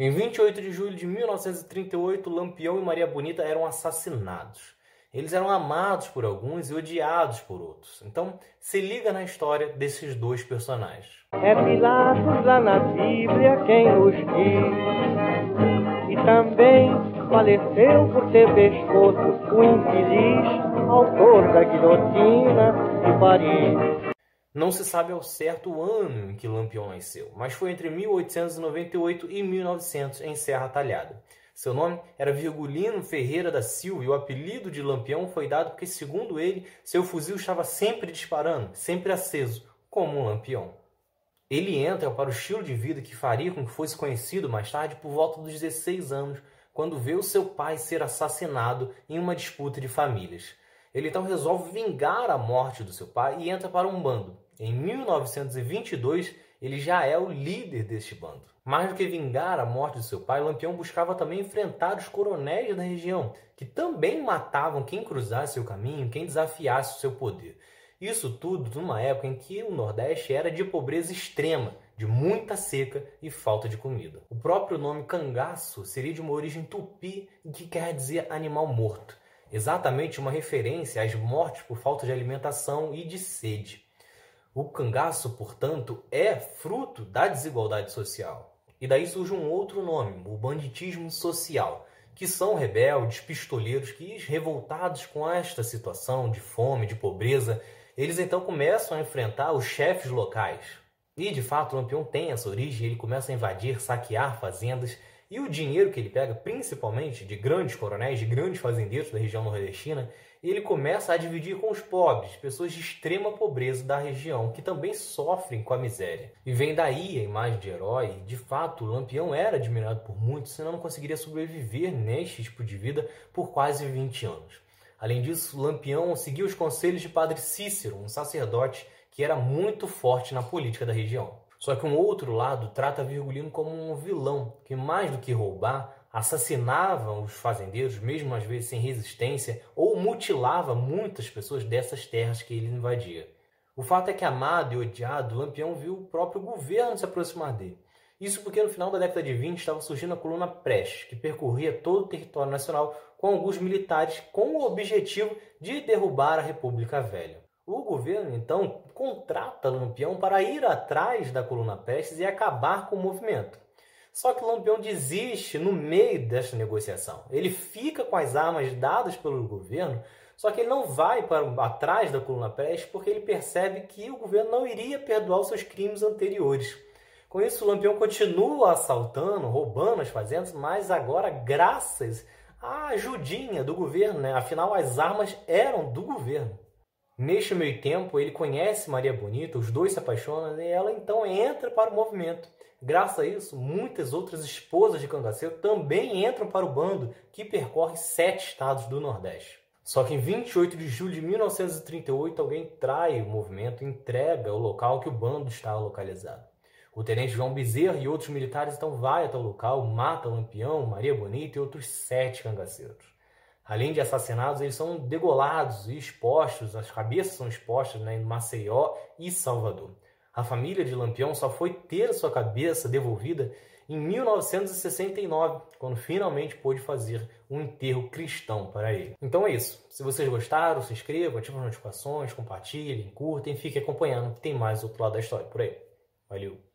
Em 28 de julho de 1938, Lampião e Maria Bonita eram assassinados. Eles eram amados por alguns e odiados por outros. Então, se liga na história desses dois personagens. É Pilatos lá na Bíblia quem nos diz. E também faleceu por ter pescoço o infeliz autor da guilhotina de Paris. Não se sabe ao certo o ano em que Lampião nasceu, mas foi entre 1898 e 1900 em Serra Talhada. Seu nome era Virgulino Ferreira da Silva e o apelido de Lampião foi dado porque, segundo ele, seu fuzil estava sempre disparando, sempre aceso, como um lampião. Ele entra para o estilo de vida que faria com que fosse conhecido mais tarde por volta dos 16 anos, quando vê o seu pai ser assassinado em uma disputa de famílias. Ele então resolve vingar a morte do seu pai e entra para um bando. Em 1922, ele já é o líder deste bando. Mais do que vingar a morte de seu pai, Lampião buscava também enfrentar os coronéis da região, que também matavam quem cruzasse seu caminho, quem desafiasse o seu poder. Isso tudo numa época em que o Nordeste era de pobreza extrema, de muita seca e falta de comida. O próprio nome cangaço seria de uma origem tupi, que quer dizer animal morto exatamente uma referência às mortes por falta de alimentação e de sede. O cangaço, portanto, é fruto da desigualdade social. E daí surge um outro nome, o banditismo social, que são rebeldes, pistoleiros que, revoltados com esta situação de fome, de pobreza, eles então começam a enfrentar os chefes locais. E de fato, o Lampião tem essa origem, ele começa a invadir, saquear fazendas e o dinheiro que ele pega, principalmente de grandes coronéis, de grandes fazendeiros da região nordestina, ele começa a dividir com os pobres, pessoas de extrema pobreza da região, que também sofrem com a miséria. E vem daí a imagem de herói. De fato, o Lampião era admirado por muitos, senão não conseguiria sobreviver neste tipo de vida por quase 20 anos. Além disso, Lampião seguiu os conselhos de Padre Cícero, um sacerdote que era muito forte na política da região. Só que um outro lado trata Virgulino como um vilão, que mais do que roubar, assassinava os fazendeiros, mesmo às vezes sem resistência, ou mutilava muitas pessoas dessas terras que ele invadia. O fato é que, amado e odiado, Lampião viu o próprio governo se aproximar dele. Isso porque no final da década de 20 estava surgindo a coluna Prestes, que percorria todo o território nacional com alguns militares com o objetivo de derrubar a República Velha. O governo, então, contrata Lampião para ir atrás da coluna Prestes e acabar com o movimento. Só que Lampião desiste no meio desta negociação. Ele fica com as armas dadas pelo governo, só que ele não vai para atrás da coluna Prestes porque ele percebe que o governo não iria perdoar os seus crimes anteriores. Com isso, Lampião continua assaltando, roubando as fazendas, mas agora graças à ajudinha do governo, né? Afinal, as armas eram do governo. Neste meio tempo, ele conhece Maria Bonita, os dois se apaixonam e ela então entra para o movimento. Graças a isso, muitas outras esposas de Cangaceiro também entram para o bando que percorre sete estados do Nordeste. Só que em 28 de julho de 1938, alguém trai o movimento e entrega o local que o bando está localizado. O tenente João Bezerra e outros militares então vai até o local, mata Lampião, Maria Bonita e outros sete cangaceiros. Além de assassinados, eles são degolados e expostos, as cabeças são expostas né, em Maceió e Salvador. A família de Lampião só foi ter sua cabeça devolvida em 1969, quando finalmente pôde fazer um enterro cristão para ele. Então é isso. Se vocês gostaram, se inscrevam, ativem as notificações, compartilhem, curtem, fiquem acompanhando que tem mais outro lado da história por aí. Valeu!